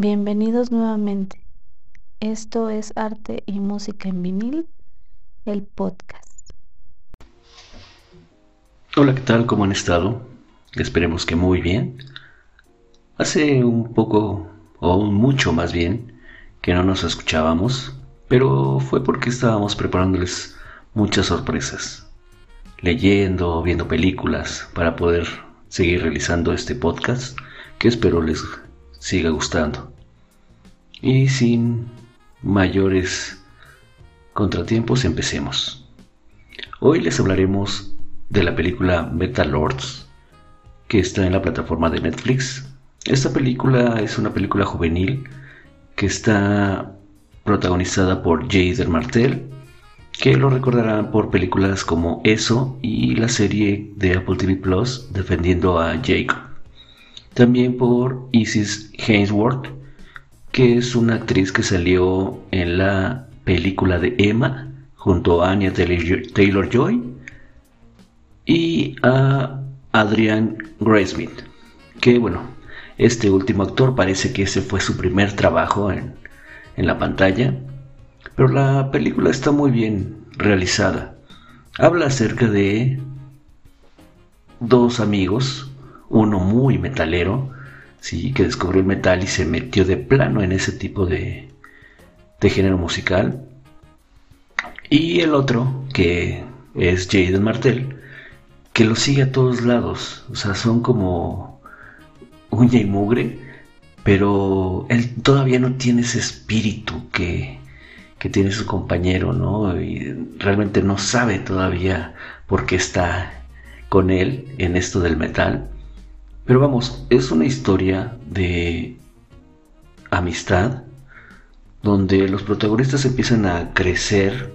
Bienvenidos nuevamente. Esto es Arte y Música en Vinil, el podcast. Hola, ¿qué tal? ¿Cómo han estado? Esperemos que muy bien. Hace un poco, o mucho más bien, que no nos escuchábamos, pero fue porque estábamos preparándoles muchas sorpresas, leyendo, viendo películas para poder seguir realizando este podcast que espero les siga gustando. Y sin mayores contratiempos, empecemos. Hoy les hablaremos de la película Metal Lords, que está en la plataforma de Netflix. Esta película es una película juvenil que está protagonizada por Jader Martell, que lo recordarán por películas como Eso y la serie de Apple TV Plus defendiendo a Jacob. También por Isis Hainsworth, que es una actriz que salió en la película de Emma junto a Anya Taylor Joy y a Adrian Graysmith, que bueno, este último actor parece que ese fue su primer trabajo en, en la pantalla, pero la película está muy bien realizada. Habla acerca de dos amigos uno muy metalero, sí, que descubrió el metal y se metió de plano en ese tipo de, de género musical. Y el otro, que es Jaden Martel, que lo sigue a todos lados. O sea, son como uña y mugre, pero él todavía no tiene ese espíritu que, que tiene su compañero, ¿no? Y realmente no sabe todavía por qué está con él en esto del metal. Pero vamos, es una historia de amistad donde los protagonistas empiezan a crecer,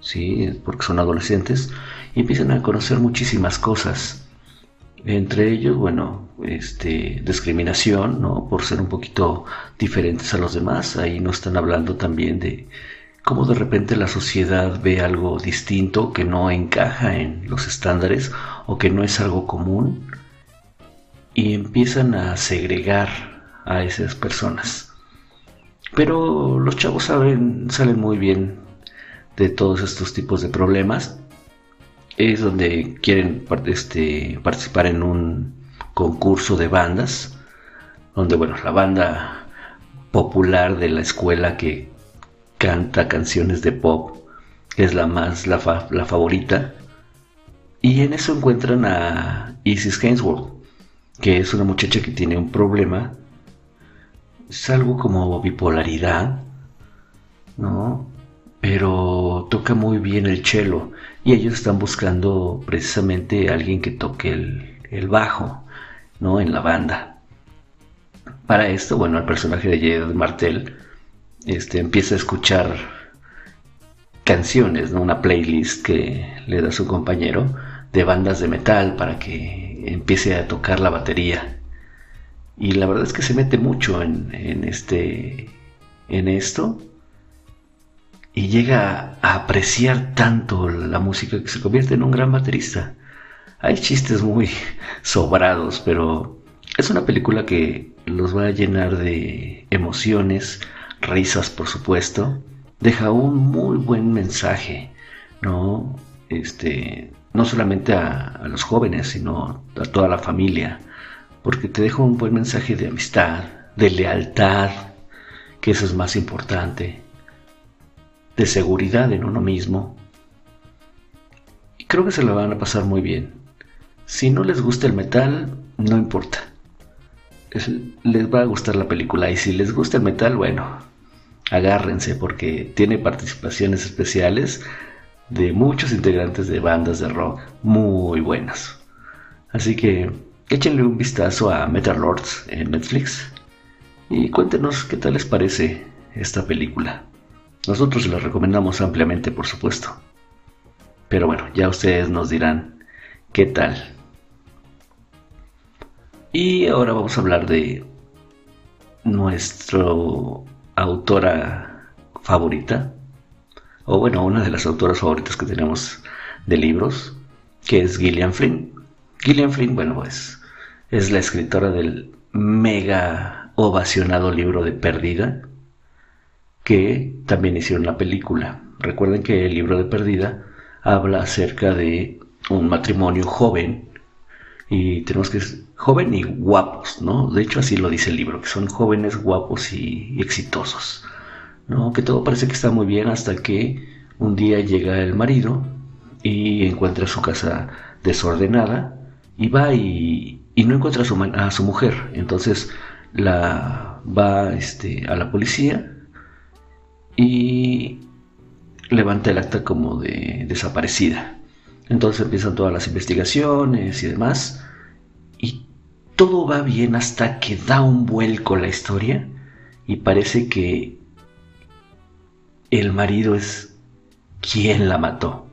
¿sí? porque son adolescentes, y empiezan a conocer muchísimas cosas. Entre ellos, bueno, este, discriminación, ¿no? Por ser un poquito diferentes a los demás. Ahí no están hablando también de cómo de repente la sociedad ve algo distinto que no encaja en los estándares o que no es algo común y empiezan a segregar a esas personas. Pero los chavos salen muy bien de todos estos tipos de problemas. Es donde quieren este, participar en un concurso de bandas, donde bueno, la banda popular de la escuela que canta canciones de pop es la más la, la favorita. Y en eso encuentran a Isis Hainsworth, que es una muchacha que tiene un problema, es algo como bipolaridad, ¿no? Pero toca muy bien el cello y ellos están buscando precisamente a alguien que toque el, bajo, ¿no? En la banda. Para esto, bueno, el personaje de Jed Martel este, empieza a escuchar canciones, ¿no? Una playlist que le da su compañero de bandas de metal para que empiece a tocar la batería. Y la verdad es que se mete mucho en, este, en esto y llega a apreciar tanto la música que se convierte en un gran baterista. Hay chistes muy sobrados, pero es una película que los va a llenar de emociones, risas por supuesto. Deja un muy buen mensaje, ¿no? Este, no solamente a, los jóvenes, sino a toda la familia, porque te dejo un buen mensaje de amistad, de lealtad, que eso es más importante, de seguridad en uno mismo. Y creo que se la van a pasar muy bien. Si no les gusta el metal, no importa. les va a gustar la película y si les gusta el metal, bueno, agárrense porque tiene participaciones especiales de muchos integrantes de bandas de rock muy buenas. Así que échenle un vistazo a Metal Lords en Netflix y cuéntenos qué tal les parece esta película. Nosotros la recomendamos ampliamente, por supuesto. Pero bueno, ya ustedes nos dirán qué tal. Y ahora vamos a hablar de nuestro autora favorita, o bueno, una de las autoras favoritas que tenemos de libros, que es Gillian Flynn. Gillian Flynn, bueno, pues es la escritora del mega ovacionado libro de Perdida, que también hicieron la película. Recuerden que el libro de Perdida habla acerca de un matrimonio joven y tenemos que ser joven y guapos, ¿no? De hecho así lo dice el libro, que son jóvenes guapos y, exitosos, ¿no? Que todo parece que está muy bien hasta que un día llega el marido y encuentra su casa desordenada y va y, no encuentra a su, a su mujer, entonces la va este, a la policía y levanta el acta como de desaparecida. Entonces empiezan todas las investigaciones y demás. Y todo va bien hasta que da un vuelco la historia y parece que el marido es quien la mató.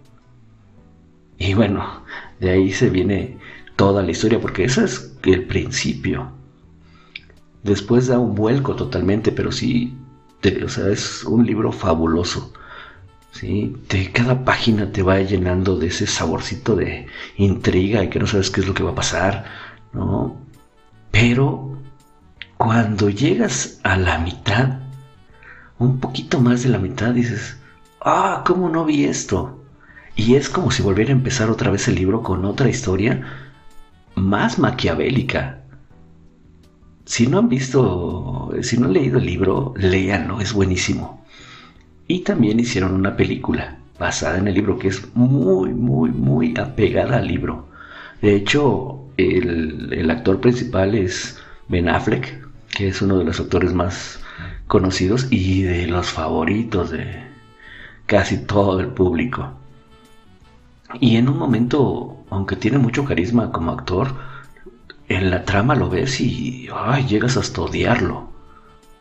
Y bueno, de ahí se viene toda la historia, porque ese es el principio. Después da un vuelco totalmente, pero sí, o sea, es un libro fabuloso. De cada página te va llenando de ese saborcito de intriga y que no sabes qué es lo que va a pasar, ¿no? Pero cuando llegas a la mitad, un poquito más de la mitad, dices, ah, ¿cómo no vi esto? Y es como si volviera a empezar otra vez el libro con otra historia más maquiavélica. Si no han visto, si no han leído el libro, léanlo, es buenísimo. Y también hicieron una película basada en el libro que es muy, muy, muy apegada al libro. De hecho, el, actor principal es Ben Affleck, que es uno de los actores más conocidos y de los favoritos de casi todo el público. Y en un momento, aunque tiene mucho carisma como actor, en la trama lo ves y llegas hasta odiarlo.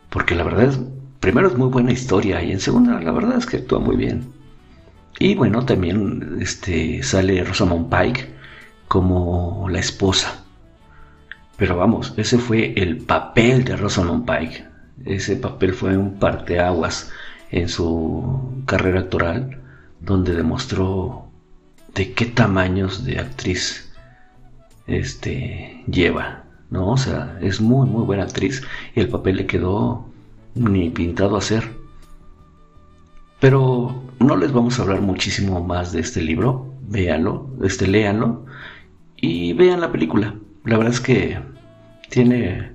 Porque la verdad es primero es muy buena historia y en segunda la verdad es que actúa muy bien. Y bueno, también este, sale Rosamund Pike como la esposa. Pero vamos, ese fue el papel de Rosamund Pike. Ese papel fue un parteaguas en su carrera actoral, donde demostró de qué tamaños de actriz este, lleva. ¿no? O sea, es muy, muy buena actriz y el papel le quedó ni pintado a ser. Pero no les vamos a hablar muchísimo más de este libro. Véanlo, este, léanlo y vean la película. La verdad es que tiene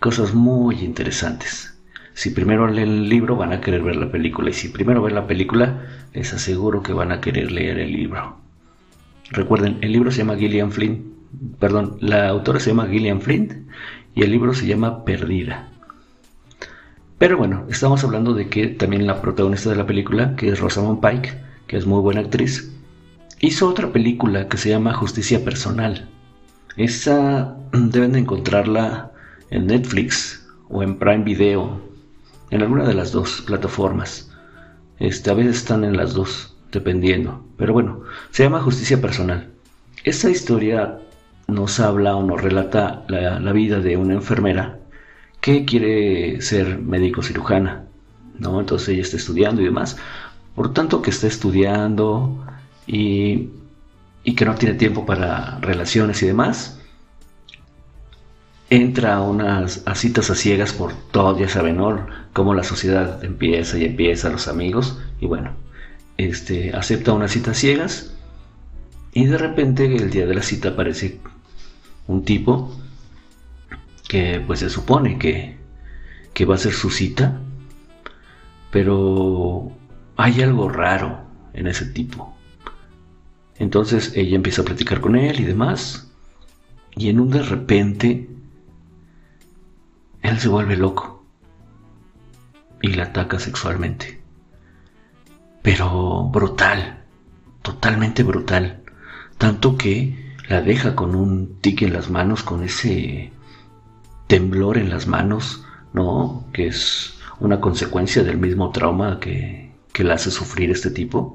cosas muy interesantes. Si primero leen el libro van a querer ver la película y si primero ven la película les aseguro que van a querer leer el libro. Recuerden, el libro se llama Gillian Flint, perdón, la autora se llama Gillian Flint y el libro se llama Perdida. Pero bueno, estamos hablando de que también la protagonista de la película, que es Rosamund Pike, que es muy buena actriz, hizo otra película que se llama Justicia Personal. Esa deben de encontrarla en Netflix o en Prime Video, en alguna de las dos plataformas. Este, a veces están en las dos, dependiendo. Pero bueno, se llama Justicia Personal. Esta historia nos habla o nos relata la vida de una enfermera que quiere ser médico cirujana, ¿no? Entonces ella está estudiando y demás. Por tanto que está estudiando y, y que no tiene tiempo para relaciones y demás, entra a unas citas a ciegas por todo, ya saben, ¿no? Cómo la sociedad empieza y empieza, los amigos, y bueno, este, acepta unas citas ciegas y de repente el día de la cita aparece un tipo que pues se supone que, que va a ser su cita, pero hay algo raro en ese tipo. Entonces ella empieza a platicar con él y demás, y en un de repente él se vuelve loco y la ataca sexualmente. Pero brutal, totalmente brutal. Tanto que la deja con un tique en las manos, con ese temblor en las manos, ¿no? Que es una consecuencia del mismo trauma que, que le hace sufrir este tipo.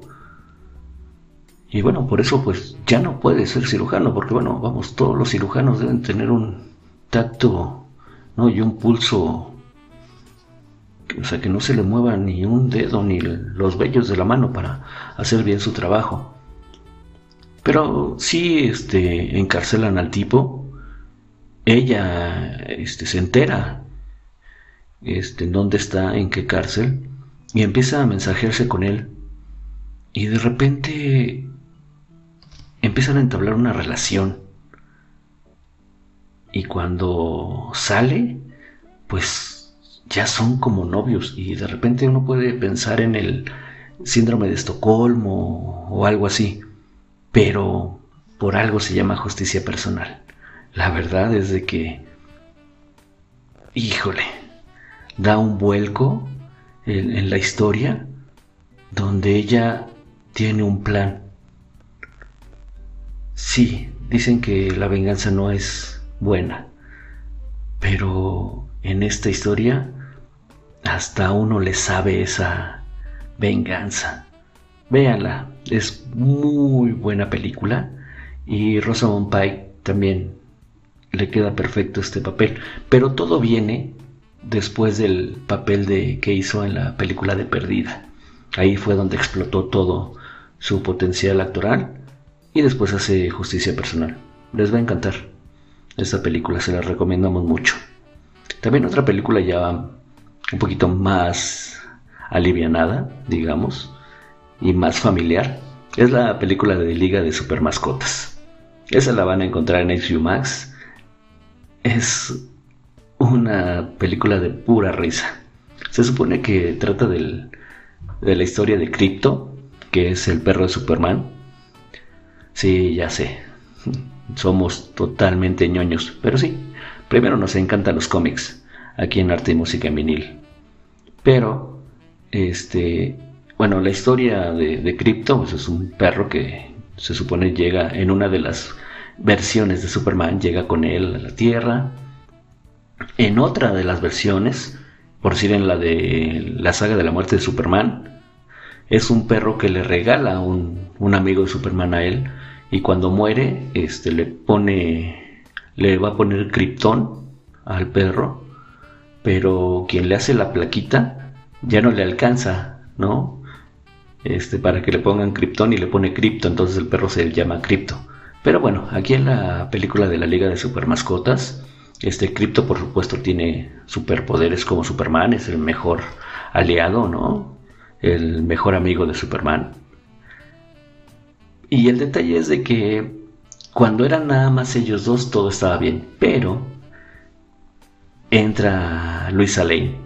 Y bueno, por eso pues ya no puede ser cirujano, porque bueno, vamos, todos los cirujanos deben tener un tacto, ¿no? Y un pulso, o sea, que no se le mueva ni un dedo ni los vellos de la mano para hacer bien su trabajo. Pero sí, este, encarcelan al tipo ella este, se entera este, en dónde está, en qué cárcel, y empieza a mensajearse con él. Y de repente empiezan a entablar una relación. Y cuando sale, pues ya son como novios. Y de repente uno puede pensar en el síndrome de Estocolmo o algo así. Pero por algo se llama justicia personal. La verdad es de que, híjole, da un vuelco en, en la historia donde ella tiene un plan. Sí, dicen que la venganza no es buena, pero en esta historia hasta uno le sabe esa venganza. Véanla, es muy buena película y Rosamund Pike también le queda perfecto este papel, pero todo viene después del papel de que hizo en la película de Perdida. Ahí fue donde explotó todo su potencial actoral y después hace justicia personal. Les va a encantar esta película, se la recomendamos mucho. También otra película ya un poquito más alivianada, digamos, y más familiar, es la película de Liga de Super Mascotas. Esa la van a encontrar en HBO Max. Es una película de pura risa. Se supone que trata del, de la historia de Crypto, que es el perro de Superman. Sí, ya sé. Somos totalmente ñoños, pero sí, primero nos encantan los cómics aquí en Arte y Música en Vinil. Pero, este, bueno, la historia de, de Crypto pues es un perro que se supone llega en una de las versiones de Superman, llega con él a la Tierra. En otra de las versiones, por decir en la de la saga de la muerte de Superman, es un perro que le regala un, un amigo de Superman a él y cuando muere este le pone le va a poner Krypton al perro pero quien le hace la plaquita ya no le alcanza no este para que le pongan Krypton y le pone Krypto entonces el perro se llama Krypto pero bueno aquí en la película de la Liga de Super Mascotas este Krypto por supuesto tiene superpoderes como Superman es el mejor aliado no el mejor amigo de Superman. Y el detalle es de que cuando eran nada más ellos dos todo estaba bien, pero entra Luisa Lane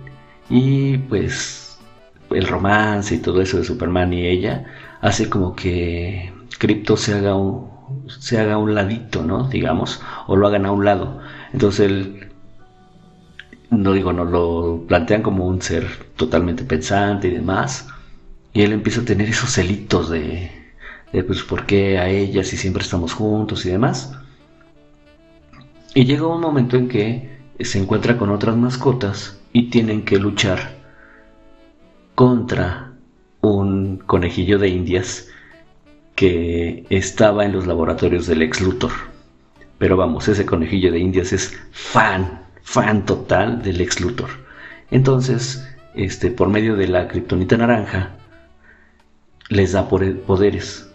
y pues el romance y todo eso de Superman y ella hace como que Crypto se haga un se haga un ladito, ¿no? Digamos, o lo hagan a un lado. Entonces él no digo, no lo plantean como un ser totalmente pensante y demás. Y él empieza a tener esos celitos de, pues, ¿por qué a ella si siempre estamos juntos y demás? Y llega un momento en que se encuentra con otras mascotas y tienen que luchar contra un conejillo de indias que estaba en los laboratorios del ex Luthor. Pero vamos, ese conejillo de indias es fan fan total del ex Luthor. Entonces, este, por medio de la kriptonita naranja, les da poderes.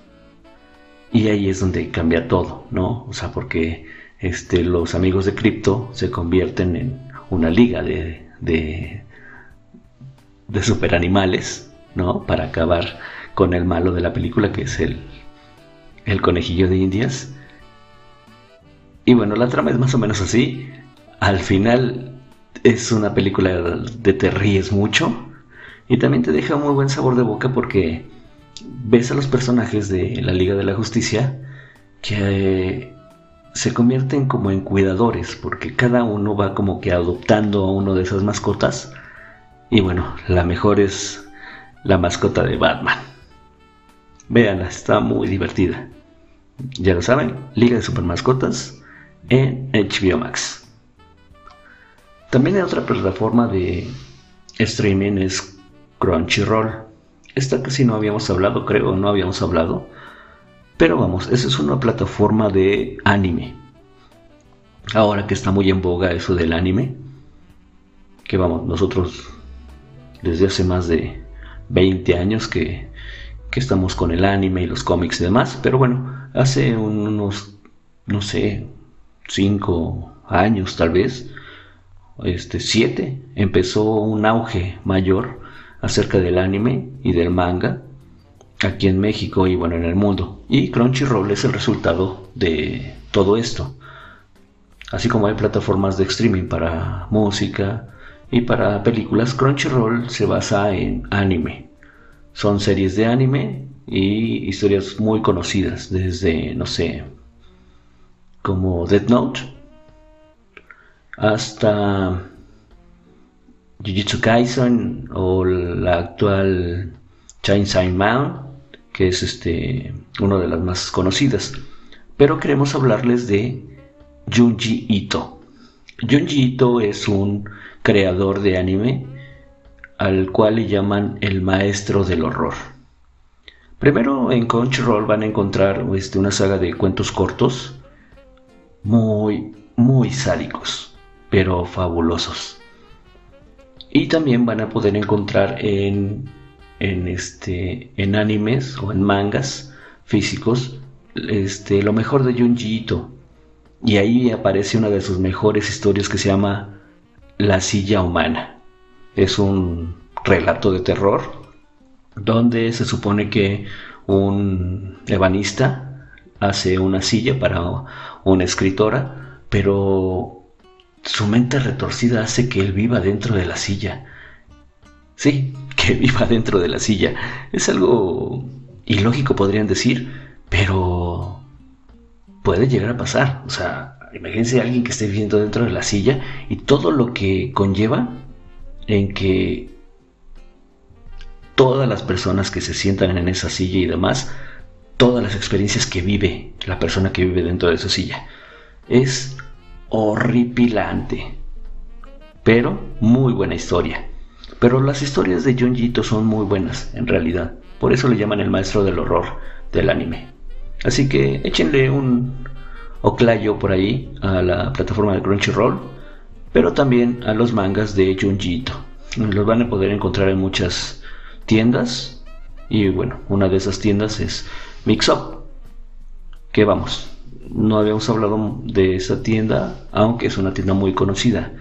Y ahí es donde cambia todo, ¿no? O sea, porque este, los amigos de Crypto se convierten en una liga de, de, de superanimales, ¿no? Para acabar con el malo de la película, que es el, el conejillo de Indias. Y bueno, la trama es más o menos así al final es una película de te ríes mucho y también te deja un muy buen sabor de boca porque ves a los personajes de la Liga de la Justicia que se convierten como en cuidadores porque cada uno va como que adoptando a uno de esas mascotas y bueno, la mejor es la mascota de Batman. Véanla, está muy divertida. Ya lo saben, Liga de Super Mascotas en HBO Max. También hay otra plataforma de streaming es Crunchyroll. Esta casi no habíamos hablado, creo, no habíamos hablado. Pero vamos, esa es una plataforma de anime. Ahora que está muy en boga eso del anime. Que vamos, nosotros desde hace más de 20 años que, que estamos con el anime y los cómics y demás. Pero bueno, hace unos, no sé, 5 años tal vez este, 7 empezó un auge mayor acerca del anime y del manga aquí en México y bueno en el mundo. Y Crunchyroll es el resultado de todo esto. Así como hay plataformas de streaming para música y para películas, Crunchyroll se basa en anime. Son series de anime y historias muy conocidas desde, no sé, como Death Note hasta Jujutsu Kaisen o la actual Chainsaw Man que es este, una de las más conocidas. Pero queremos hablarles de Junji Ito. Junji Ito es un creador de anime al cual le llaman el maestro del horror. Primero en Crunchyroll van a encontrar este, una saga de cuentos cortos muy, muy sádicos, pero fabulosos. Y también van a poder encontrar en en, este, en animes o en mangas físicos este, lo mejor de Junji Ito. Y ahí aparece una de sus mejores historias que se llama La silla humana. Es un relato de terror donde se supone que un ebanista hace una silla para una escritora, pero su mente retorcida hace que él viva dentro de la silla. Sí, que viva dentro de la silla. Es algo ilógico, podrían decir, pero puede llegar a pasar. O sea, imagínense a alguien que esté viviendo dentro de la silla y todo lo que conlleva en que todas las personas que se sientan en esa silla y demás, todas las experiencias que vive la persona que vive dentro de esa silla. Es horripilante, pero muy buena historia. Pero las historias de Junjito son muy buenas, en realidad. Por eso le llaman el maestro del horror del anime. Así que échenle un oclayo por ahí a la plataforma de Crunchyroll, pero también a los mangas de Junjito. Los van a poder encontrar en muchas tiendas. Y bueno, una de esas tiendas es Mixup. Que vamos, no habíamos hablado de esa tienda, aunque es una tienda muy conocida.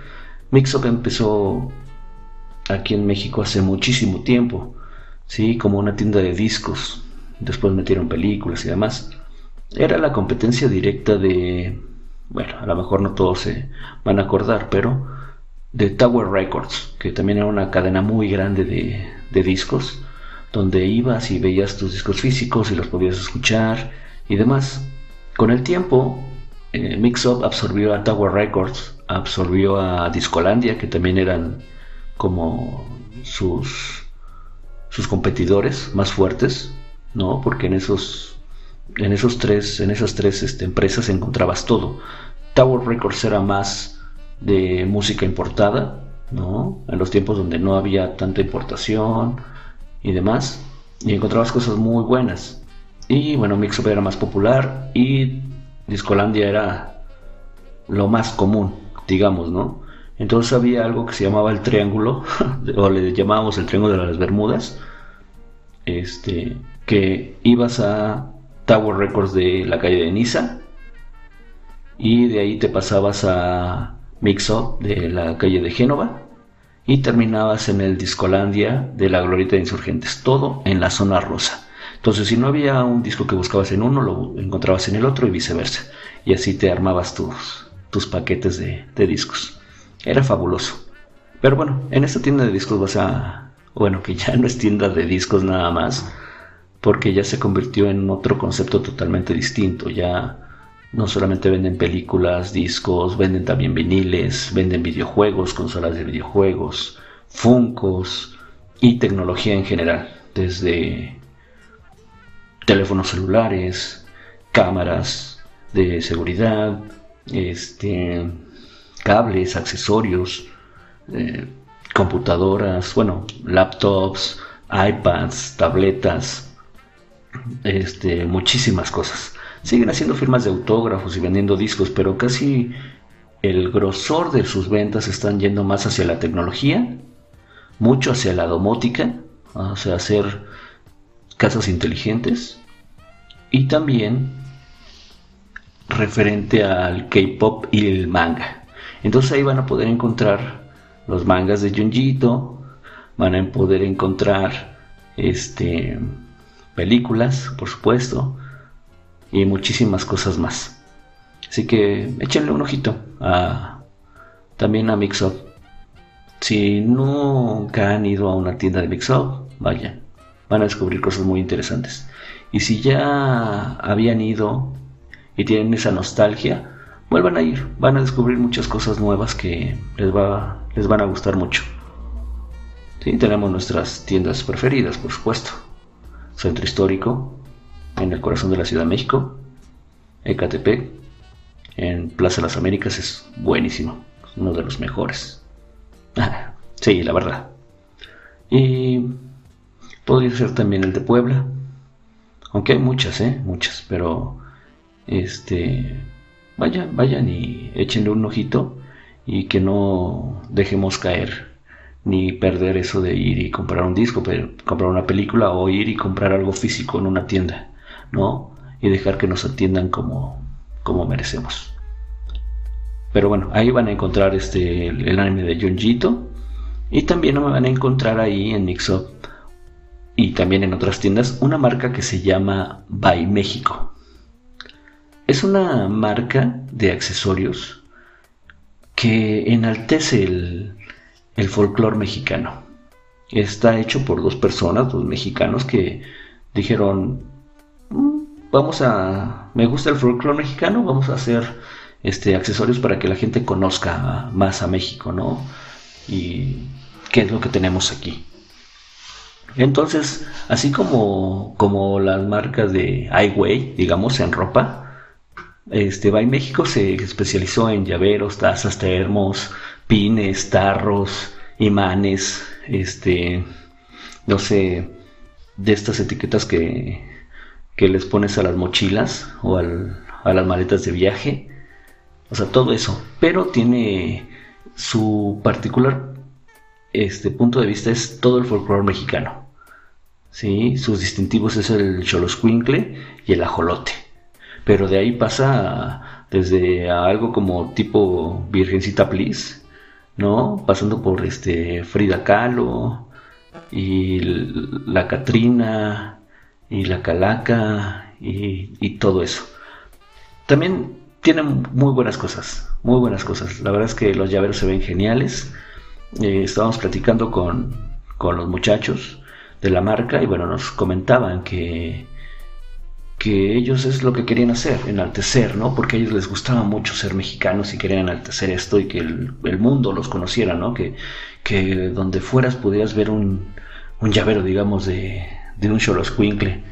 Mixup empezó aquí en México hace muchísimo tiempo, ¿sí? Como una tienda de discos. Después metieron películas y demás. Era la competencia directa de, bueno, a lo mejor no todos se van a acordar, pero de Tower Records, que también era una cadena muy grande de, de discos, donde ibas y veías tus discos físicos y los podías escuchar y demás. Con el tiempo, eh, Mixup absorbió a Tower Records, absorbió a Discolandia, que también eran como sus, sus competidores más fuertes, ¿no? Porque en esos, en esos tres, en esas tres este, empresas encontrabas todo. Tower Records era más de música importada, ¿no? En los tiempos donde no había tanta importación y demás, y encontrabas cosas muy buenas. Y bueno, Mixup era más popular y Discolandia era lo más común, digamos, ¿no? Entonces había algo que se llamaba el triángulo, o le llamábamos el triángulo de las Bermudas, este, que ibas a Tower Records de la calle de Niza y de ahí te pasabas a Mixo de la calle de Génova y terminabas en el Discolandia de la Glorita de Insurgentes, todo en la zona rosa. Entonces, si no había un disco que buscabas en uno, lo encontrabas en el otro y viceversa. Y así te armabas tus, tus paquetes de discos. Era fabuloso. Pero bueno, en esta tienda de discos vas a... Bueno, que ya no es tienda de discos nada más, porque ya se convirtió en otro concepto totalmente distinto. Ya no solamente venden películas, discos, venden también viniles, venden videojuegos, consolas de videojuegos, funcos y tecnología en general, desde teléfonos celulares, cámaras de seguridad, este cables, accesorios, eh, computadoras, bueno, laptops, iPads, tabletas, este, muchísimas cosas. Siguen haciendo firmas de autógrafos y vendiendo discos, pero casi el grosor de sus ventas están yendo más hacia la tecnología, mucho hacia la domótica, o hacer casas inteligentes y también referente al K-pop y el manga. Entonces ahí van a poder encontrar los mangas de Junjito, van a poder encontrar este películas, por supuesto, y muchísimas cosas más. Así que échenle un ojito a, también a Mixup. Si nunca han ido a una tienda de Mixup, vayan, van a descubrir cosas muy interesantes. Y si ya habían ido y tienen esa nostalgia, vuelvan a ir, van a descubrir muchas cosas nuevas que les, va, les van a gustar mucho. Sí, tenemos nuestras tiendas preferidas, por supuesto. Centro Histórico, en el corazón de la Ciudad de México, Ecatepec, en Plaza de las Américas es buenísimo, es uno de los mejores. Sí, la verdad. Y podría ser también el de Puebla, aunque hay muchas, ¿eh? Muchas, pero este, vayan, vayan y échenle un ojito y que no dejemos caer ni perder eso de ir y comprar un disco, comprar una película o ir y comprar algo físico en una tienda, ¿no? Y dejar que nos atiendan como, como merecemos. Pero bueno, ahí van a encontrar este, el anime de Junjito y también me van a encontrar ahí en Mixup y también en otras tiendas una marca que se llama By México. Es una marca de accesorios que enaltece el, el folclore mexicano. Está hecho por dos personas, dos mexicanos que dijeron, mm, vamos a, me gusta el folclore mexicano, vamos a hacer este, accesorios para que la gente conozca más a México, ¿no? Y qué es lo que tenemos aquí. Entonces, así como, como las marcas de Highway, digamos, en ropa, este, By México se especializó en llaveros, tazas, termos, pines, tarros, imanes, este, no sé, de estas etiquetas que, que les pones a las mochilas o a las maletas de viaje. O sea, todo eso. Pero tiene su particular este, punto de vista es todo el folclore mexicano. ¿Sí? Sus distintivos es el choloscuincle y el ajolote. Pero de ahí pasa desde algo como tipo Virgencita Please, ¿no? Pasando por este Frida Kahlo y la Catrina y la Calaca y, todo eso. También tienen muy buenas cosas, muy buenas cosas. La verdad es que los llaveros se ven geniales. Eh, estábamos platicando con, con los muchachos de la marca y bueno, nos comentaban que que ellos es lo que querían hacer, enaltecer, ¿no? Porque a ellos les gustaba mucho ser mexicanos y querían enaltecer esto y que el, mundo los conociera, ¿no? Que, que, donde fueras pudieras ver un, un llavero, digamos, de, de un choloscuincle,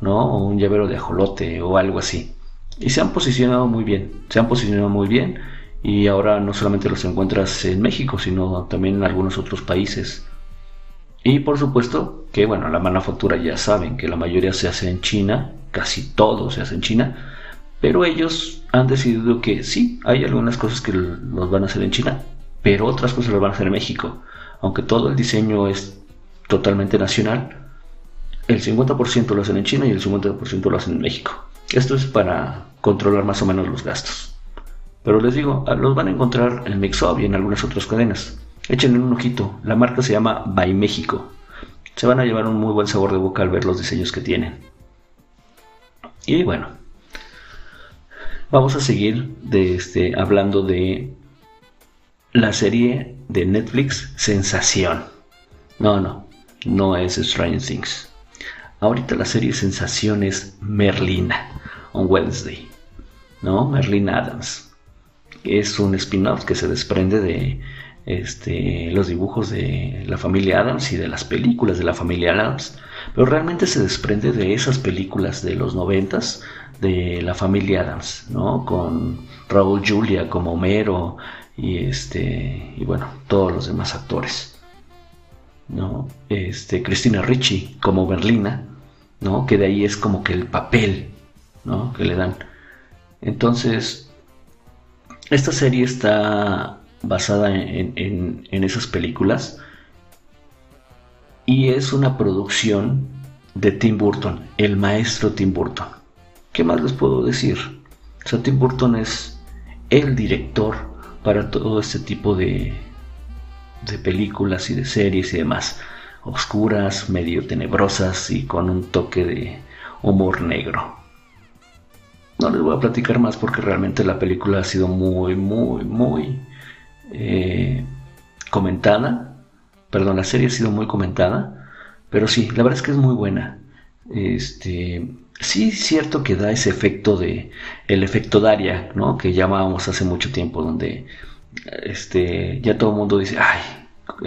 ¿no? O un llavero de ajolote o algo así. Y se han posicionado muy bien, se han posicionado muy bien y ahora no solamente los encuentras en México, sino también en algunos otros países. Y por supuesto que, bueno, la manufactura ya saben que la mayoría se hace en China, casi todo se hace en China, pero ellos han decidido que sí, hay algunas cosas que los van a hacer en China, pero otras cosas las van a hacer en México. Aunque todo el diseño es totalmente nacional, el 50% lo hacen en China y el 50% lo hacen en México. Esto es para controlar más o menos los gastos. Pero les digo, los van a encontrar en Mixup y en algunas otras cadenas. Échenle un ojito. La marca se llama By México. Se van a llevar un muy buen sabor de boca al ver los diseños que tienen. Y bueno, vamos a seguir este, hablando de la serie de Netflix Sensación. No, no, no es Strange Things. Ahorita la serie Sensación es Merlina on Wednesday. ¿No? Merlina Adams. Es un spin-off que se desprende de este, los dibujos de la familia Adams y de las películas de la familia Adams, pero realmente se desprende de esas películas de los noventas de la familia Adams, ¿no? Con Raúl Julia como Homero y este y bueno todos los demás actores, ¿no? Este Cristina Ricci como Berlina, ¿no? Que de ahí es como que el papel, ¿no? Que le dan. Entonces esta serie está basada en, esas películas. Y es una producción de Tim Burton, el maestro Tim Burton. ¿Qué más les puedo decir? O Tim Burton es el director para todo este tipo de, de películas y de series y demás. Oscuras, medio tenebrosas y con un toque de humor negro. No les voy a platicar más porque realmente la película ha sido muy, muy, muy eh, comentada. Perdón, la serie ha sido muy comentada. Pero sí, la verdad es que es muy buena. Este, sí es cierto que da ese efecto de el efecto Daria, ¿no? Que llamábamos hace mucho tiempo, donde este, ya todo el mundo dice, ay,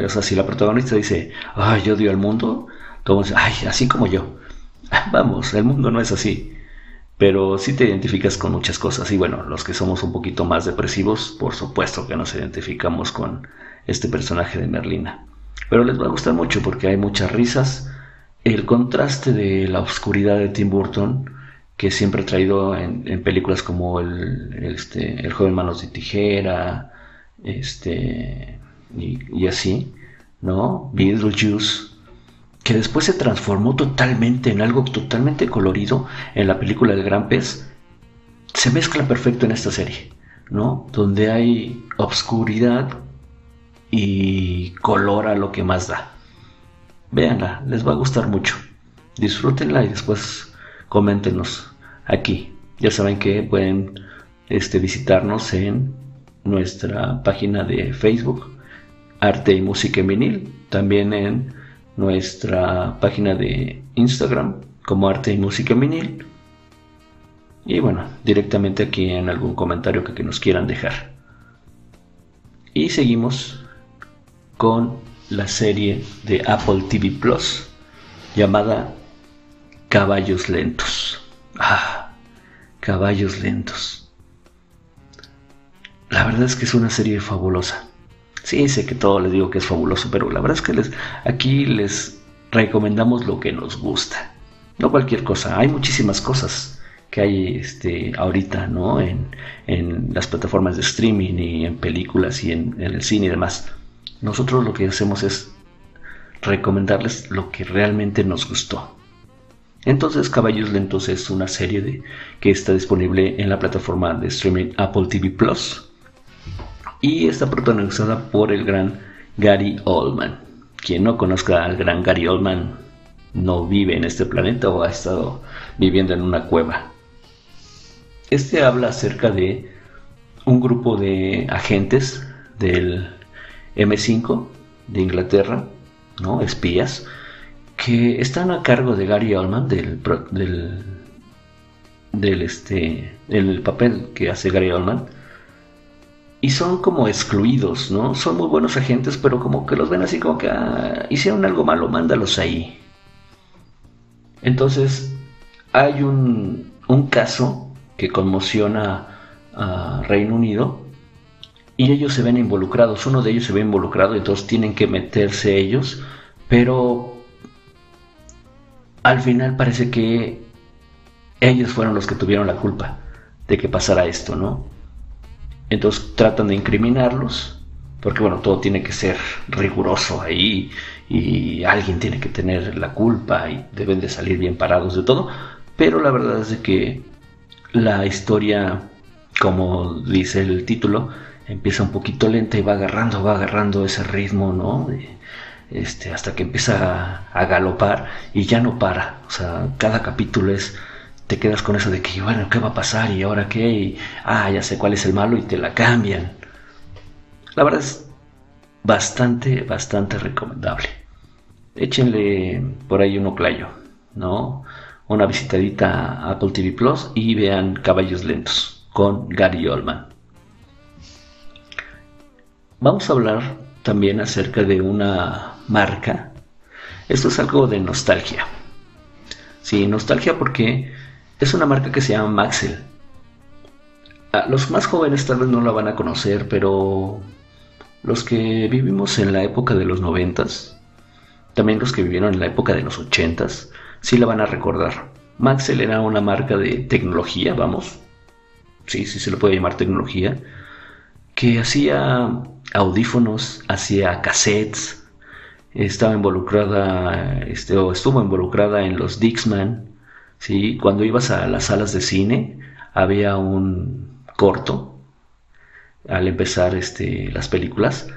o sea, si la protagonista dice, ay, yo odio al mundo, todo el mundo dice, ay, así como yo. Vamos, el mundo no es así. Pero sí te identificas con muchas cosas. Y bueno, los que somos un poquito más depresivos, por supuesto que nos identificamos con este personaje de Merlina. Pero les va a gustar mucho porque hay muchas risas. El contraste de la oscuridad de Tim Burton, que siempre ha traído en, películas como el, este, el joven manos de tijera, este, y, así, ¿no? Beetlejuice, que después se transformó totalmente en algo totalmente colorido en la película El Gran Pez, se mezcla perfecto en esta serie, ¿no? Donde hay obscuridad y color a lo que más da. Véanla, les va a gustar mucho. Disfrútenla y después coméntenos aquí. Ya saben que pueden este, visitarnos en nuestra página de Facebook, Arte y Música también en nuestra página de Instagram como Arte y Música en Vinil. Y bueno, directamente aquí en algún comentario que, que nos quieran dejar. Y seguimos con la serie de Apple TV Plus llamada Caballos Lentos. Ah, Caballos Lentos. La verdad es que es una serie fabulosa. Sí, sé que todo les digo que es fabuloso, pero la verdad es que les, aquí les recomendamos lo que nos gusta. No cualquier cosa. Hay muchísimas cosas que hay este, ahorita, ¿no? En, las plataformas de streaming y en películas y en, el cine y demás. Nosotros lo que hacemos es recomendarles lo que realmente nos gustó. Entonces, Caballos Lentos es una serie que está disponible en la plataforma de streaming Apple TV Plus y está protagonizada por el gran Gary Oldman. Quien no conozca al gran Gary Oldman no vive en este planeta o ha estado viviendo en una cueva. Este habla acerca de un grupo de agentes del M5 de Inglaterra, ¿no? espías, que están a cargo de Gary Oldman, del, del, del este, el papel que hace Gary Oldman, y son como excluidos, ¿no? Son muy buenos agentes, pero como que los ven así como que ah, hicieron algo malo, mándalos ahí. Entonces, hay un, un caso que conmociona a Reino Unido y ellos se ven involucrados, uno de ellos se ve involucrado, entonces tienen que meterse ellos, pero al final parece que ellos fueron los que tuvieron la culpa de que pasara esto, ¿no? Entonces tratan de incriminarlos, porque bueno, todo tiene que ser riguroso ahí y alguien tiene que tener la culpa y deben de salir bien parados de todo. Pero la verdad es que la historia, como dice el título, empieza un poquito lenta y va agarrando, va agarrando ese ritmo, ¿no? este, hasta que empieza a, a galopar y ya no para. O sea, cada capítulo es te quedas con eso de que, bueno, ¿qué va a pasar? ¿Y ahora qué? Y, ah, ya sé cuál es el malo y te la cambian. La verdad es bastante, bastante recomendable. Échenle por ahí un oclayo, ¿no? Una visitadita a Apple TV Plus y vean Caballos Lentos con Gary Oldman. Vamos a hablar también acerca de una marca. Esto es algo de nostalgia. Sí, nostalgia porque es una marca que se llama Maxell. Ah, los más jóvenes tal vez no la van a conocer, pero los que vivimos en la época de los noventas, también los que vivieron en la época de los ochentas, sí la van a recordar. Maxell era una marca de tecnología, vamos, sí, sí se le puede llamar tecnología, que hacía audífonos, hacía cassettes, estaba involucrada, este, o estuvo involucrada en los Dixman, ¿sí? Cuando ibas a las salas de cine había un corto al empezar este, las películas,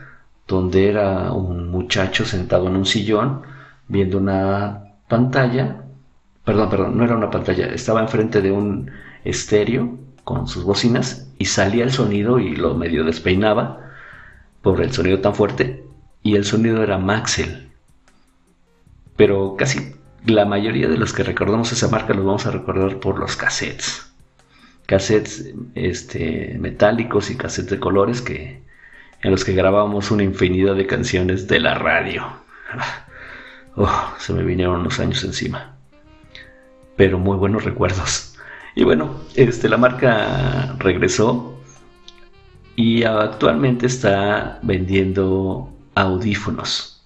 donde era un muchacho sentado en un sillón viendo una pantalla, perdón, perdón, no era una pantalla, estaba enfrente de un estéreo con sus bocinas y salía el sonido y lo medio despeinaba por el sonido tan fuerte y el sonido era Maxell. Pero casi la mayoría de los que recordamos esa marca los vamos a recordar por los cassettes cassettes este, metálicos y cassettes de colores que, en los que grabábamos una infinidad de canciones de la radio. Oh, se me vinieron unos años encima. Pero muy buenos recuerdos. Y bueno, este, la marca regresó y actualmente está vendiendo audífonos.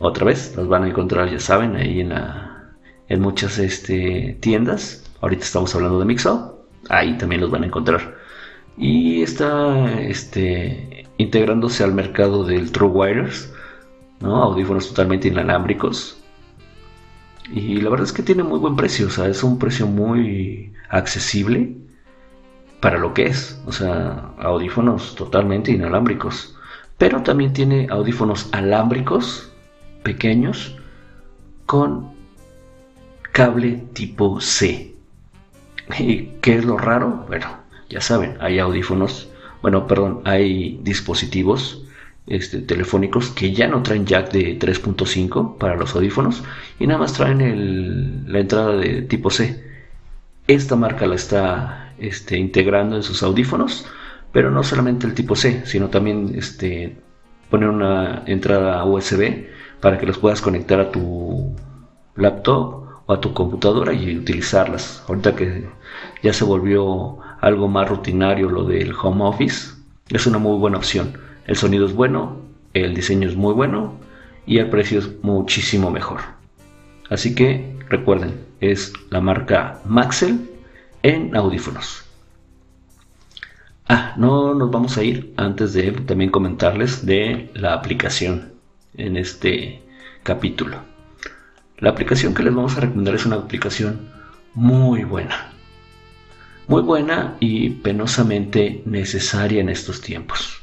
Otra vez, los van a encontrar, ya saben, ahí en, la, en muchas este, tiendas. Ahorita estamos hablando de Mixo ahí también los van a encontrar. Y está este, integrándose al mercado del True Wireless, ¿no? audífonos totalmente inalámbricos. Y la verdad es que tiene muy buen precio, o sea, es un precio muy accesible para lo que es, o sea, audífonos totalmente inalámbricos. Pero también tiene audífonos alámbricos pequeños con cable tipo C. ¿Y qué es lo raro? Bueno, ya saben, hay audífonos, bueno, perdón, hay dispositivos este, telefónicos que ya no traen jack de 3.5 para los audífonos y nada más traen la entrada de tipo C. Esta marca la está este, integrando en sus audífonos, pero no solamente el tipo C, sino también este, poner una entrada USB para que los puedas conectar a tu laptop a tu computadora y utilizarlas. Ahorita que ya se volvió algo más rutinario lo del home office, es una muy buena opción. El sonido es bueno, el diseño es muy bueno y el precio es muchísimo mejor. Así que recuerden, es la marca Maxell en audífonos. Ah, no nos vamos a ir antes de también comentarles de la aplicación en este capítulo. La aplicación que les vamos a recomendar es una aplicación muy buena. Muy buena y penosamente necesaria en estos tiempos.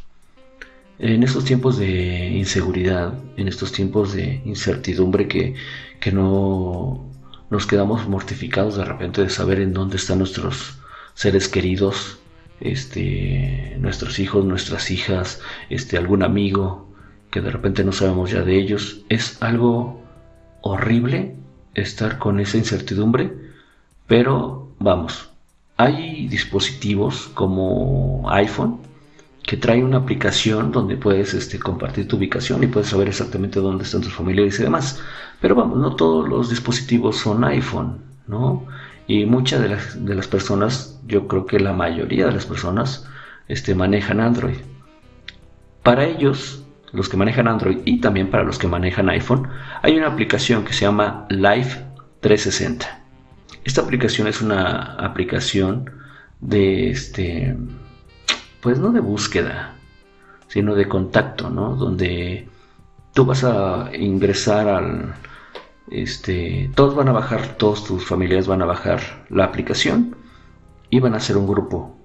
En estos tiempos de inseguridad, en estos tiempos de incertidumbre que, que no nos quedamos mortificados de repente de saber en dónde están nuestros seres queridos, este, nuestros hijos, nuestras hijas, este, algún amigo que de repente no sabemos ya de ellos, es algo horrible estar con esa incertidumbre, pero vamos, hay dispositivos como iPhone que trae una aplicación donde puedes este, compartir tu ubicación y puedes saber exactamente dónde están tus familiares y demás. Pero vamos, no todos los dispositivos son iPhone, ¿no? Y muchas de las, de las personas, yo creo que la mayoría de las personas, este, manejan Android. Para ellos, los que manejan Android y también para los que manejan iPhone, hay una aplicación que se llama Live 360. Esta aplicación es una aplicación de este, pues no de búsqueda, sino de contacto, ¿no? Donde tú vas a ingresar al, este, todos van a bajar, todos tus familiares van a bajar la aplicación y van a hacer un grupo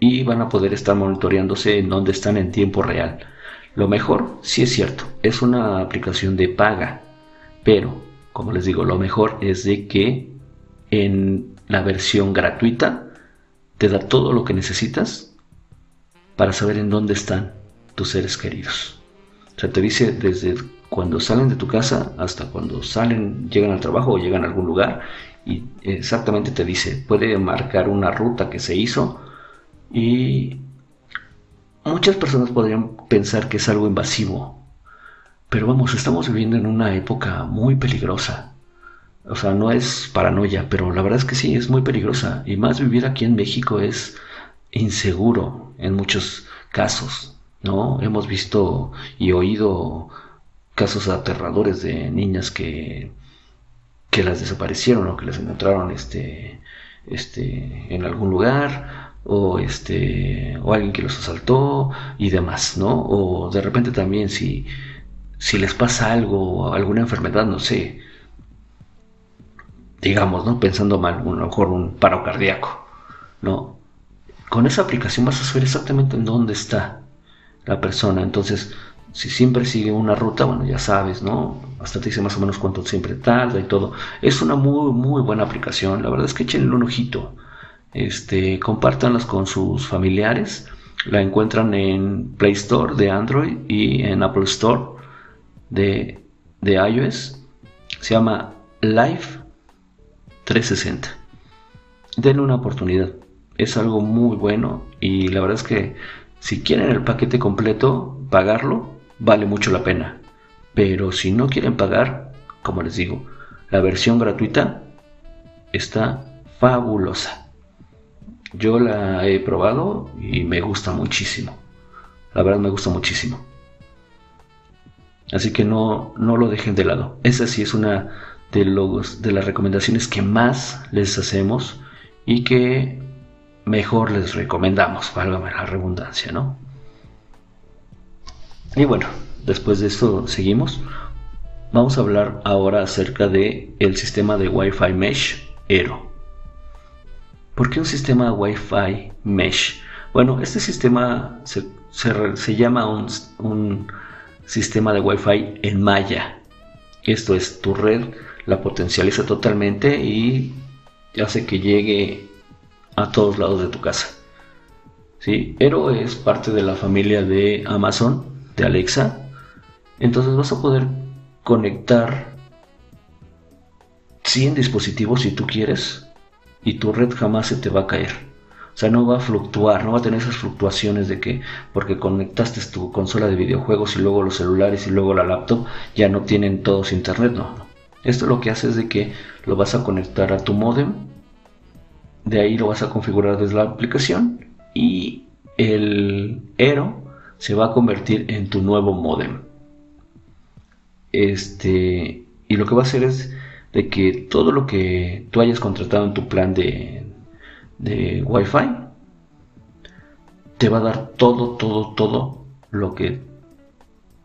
y van a poder estar monitoreándose en dónde están en tiempo real. Lo mejor, sí es cierto, es una aplicación de paga, pero, como les digo, lo mejor es de que en la versión gratuita te da todo lo que necesitas para saber en dónde están tus seres queridos. O sea, te dice desde cuando salen de tu casa hasta cuando salen, llegan al trabajo o llegan a algún lugar y exactamente te dice, puede marcar una ruta que se hizo y Muchas personas podrían pensar que es algo invasivo, pero vamos, estamos viviendo en una época muy peligrosa. O sea, no es paranoia, pero la verdad es que sí, es muy peligrosa. Y más vivir aquí en México es inseguro en muchos casos, ¿no? Hemos visto y oído casos aterradores de niñas que, que las desaparecieron o que las encontraron este, este, en algún lugar o este o alguien que los asaltó y demás, ¿no? O de repente también si si les pasa algo, alguna enfermedad, no sé, digamos, ¿no? Pensando mal, a lo mejor un paro cardíaco, ¿no? con esa aplicación vas a saber exactamente en dónde está la persona. Entonces, si siempre sigue una ruta, bueno, ya sabes, ¿no? Hasta te dice más o menos cuánto siempre tarda y todo. Es una muy, muy buena aplicación. La verdad es que échenle un ojito. Este, compártanlas con sus familiares. La encuentran en Play Store de Android y en Apple Store de, de iOS. Se llama Live 360. Denle una oportunidad. Es algo muy bueno y la verdad es que si quieren el paquete completo, pagarlo, vale mucho la pena. Pero si no quieren pagar, como les digo, la versión gratuita está fabulosa. Yo la he probado y me gusta muchísimo. La verdad me gusta muchísimo. Así que no, no lo dejen de lado. Esa sí es una de, los, de las recomendaciones que más les hacemos y que mejor les recomendamos, válgame la redundancia, ¿no? Y bueno, después de esto seguimos. Vamos a hablar ahora acerca de el sistema de Wi-Fi Mesh Aero. ¿Por qué un sistema Wi-Fi Mesh? Bueno, este sistema se, se, llama un, un sistema de Wi-Fi en malla. Esto es, tu red la potencializa totalmente y hace que llegue a todos lados de tu casa. ¿Sí? Pero es parte de la familia de Amazon, de Alexa. Entonces vas a poder conectar 100 dispositivos si tú quieres y tu red jamás se te va a caer. O sea, no va a fluctuar, no va a tener esas fluctuaciones de que porque conectaste tu consola de videojuegos y luego los celulares y luego la laptop ya no tienen todos internet, no. Esto lo que hace es de que lo vas a conectar a tu modem, de ahí lo vas a configurar desde la aplicación y el Aero se va a convertir en tu nuevo modem. Este, y lo que va a hacer es de que todo lo que tú hayas contratado en tu plan de, de Wi-Fi, te va a dar todo, todo, todo lo que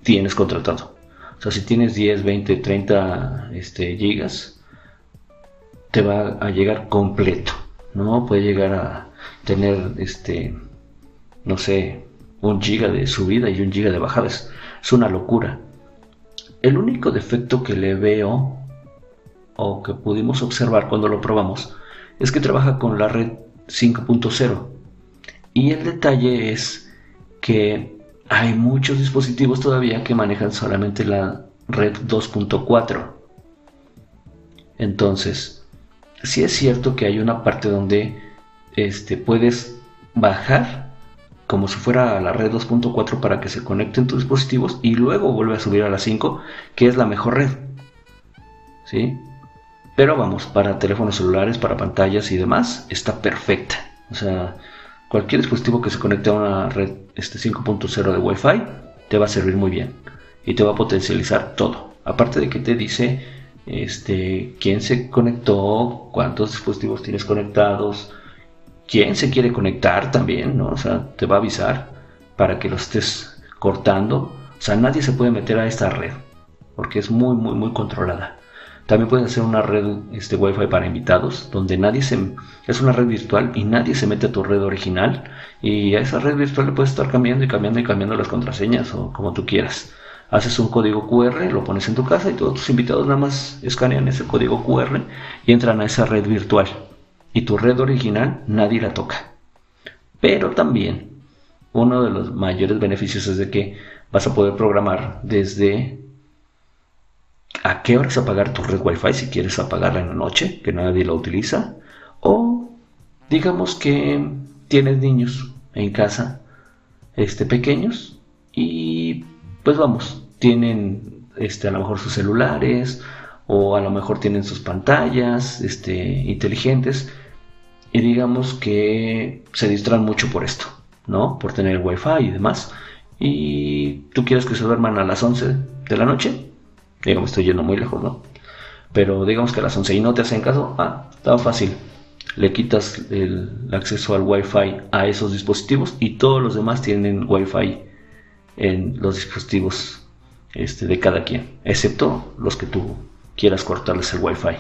tienes contratado. O sea, si tienes 10, 20, 30 este, gigas, te va a llegar completo, ¿no? Puede llegar a tener, este, no sé, un giga de subida y un giga de bajada. Es, es una locura. El único defecto que le veo o que pudimos observar cuando lo probamos es que trabaja con la red 5.0. Y el detalle es que hay muchos dispositivos todavía que manejan solamente la red 2.4. Entonces, si es cierto que hay una parte donde este, puedes bajar como si fuera la red 2.4 para que se conecten tus dispositivos y luego vuelve a subir a la 5, que es la mejor red. ¿Sí? Pero vamos, para teléfonos celulares, para pantallas y demás, está perfecta. O sea, cualquier dispositivo que se conecte a una red este 5.0 de Wi-Fi te va a servir muy bien y te va a potencializar todo. Aparte de que te dice este, quién se conectó, cuántos dispositivos tienes conectados, quién se quiere conectar también, ¿no? O sea, te va a avisar para que lo estés cortando. O sea, nadie se puede meter a esta red porque es muy, muy, muy controlada. También puedes hacer una red este, Wi-Fi para invitados, donde nadie se... Es una red virtual y nadie se mete a tu red original. Y a esa red virtual le puedes estar cambiando y cambiando y cambiando las contraseñas o como tú quieras. Haces un código QR, lo pones en tu casa y todos tus invitados nada más escanean ese código QR y entran a esa red virtual. Y tu red original nadie la toca. Pero también uno de los mayores beneficios es de que vas a poder programar desde a qué horas apagar tu red Wi-Fi si quieres apagarla en la noche, que nadie la utiliza. O digamos que tienes niños en casa este, pequeños y pues vamos, tienen este, a lo mejor sus celulares o a lo mejor tienen sus pantallas este, inteligentes y digamos que se distraen mucho por esto, ¿no? Por tener Wi-Fi y demás. Y tú quieres que se duerman a las 11 de la noche, Digamos, estoy yendo muy lejos, ¿no? Pero digamos que a las 11 y no te hacen caso, ah, está fácil. Le quitas el acceso al Wi-Fi a esos dispositivos y todos los demás tienen Wi-Fi en los dispositivos este, de cada quien, excepto los que tú quieras cortarles el Wi-Fi.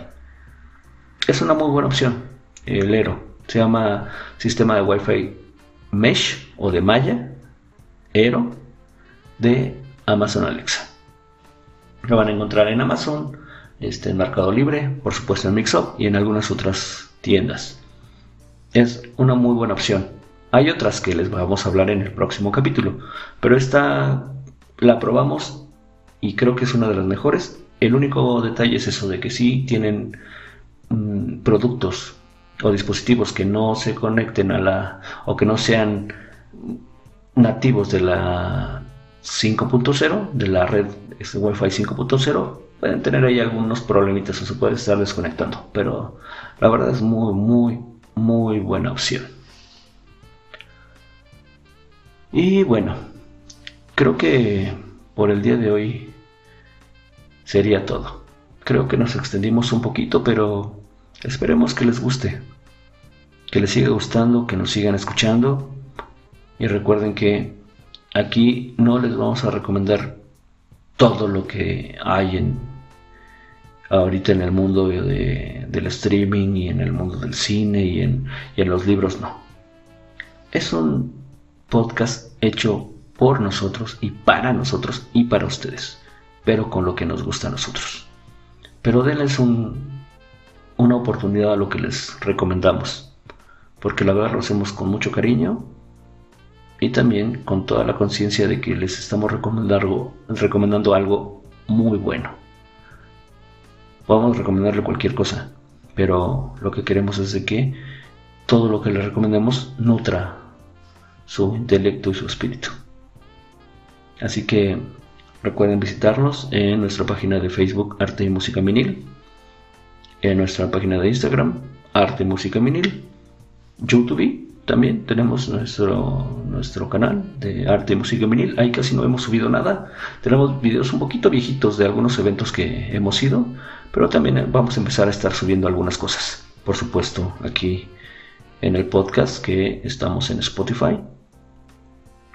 Es una muy buena opción, el ERO. Se llama sistema de Wi-Fi Mesh o de Maya Aero de Amazon Alexa. Lo van a encontrar en Amazon, este, en Mercado Libre, por supuesto en Mixup y en algunas otras tiendas. Es una muy buena opción. Hay otras que les vamos a hablar en el próximo capítulo, pero esta la probamos y creo que es una de las mejores. El único detalle es eso de que sí tienen mm, productos o dispositivos que no se conecten a la o que no sean nativos de la 5.0 de la red este Wi-Fi 5.0 pueden tener ahí algunos problemitas o se puede estar desconectando pero la verdad es muy muy muy buena opción. Y bueno creo que por el día de hoy sería todo. Creo que nos extendimos un poquito pero Esperemos que les guste, que les siga gustando, que nos sigan escuchando. Y recuerden que aquí no les vamos a recomendar todo lo que hay en ahorita en el mundo del streaming y en el mundo del cine y en, y en los libros, no. Es un podcast hecho por nosotros y para nosotros y para ustedes, pero con lo que nos gusta a nosotros. Pero denles un, una oportunidad a lo que les recomendamos, porque la verdad lo hacemos con mucho cariño y también con toda la conciencia de que les estamos recomendando, algo muy bueno. Podemos recomendarle cualquier cosa, pero lo que queremos es de que todo lo que le recomendemos nutra su intelecto y su espíritu. Así que recuerden visitarnos en nuestra página de Facebook Arte y Música Minil en nuestra página de Instagram, Arte Música Minil, YouTube también tenemos nuestro, nuestro canal de arte y música vinil. Ahí casi no hemos subido nada. Tenemos videos un poquito viejitos de algunos eventos que hemos ido, pero también vamos a empezar a estar subiendo algunas cosas. Por supuesto, aquí en el podcast que estamos en Spotify.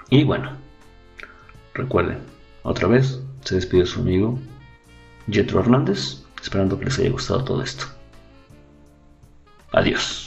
Y bueno, recuerden, otra vez se despide su amigo Jetro Hernández esperando que les haya gustado todo esto. Adiós.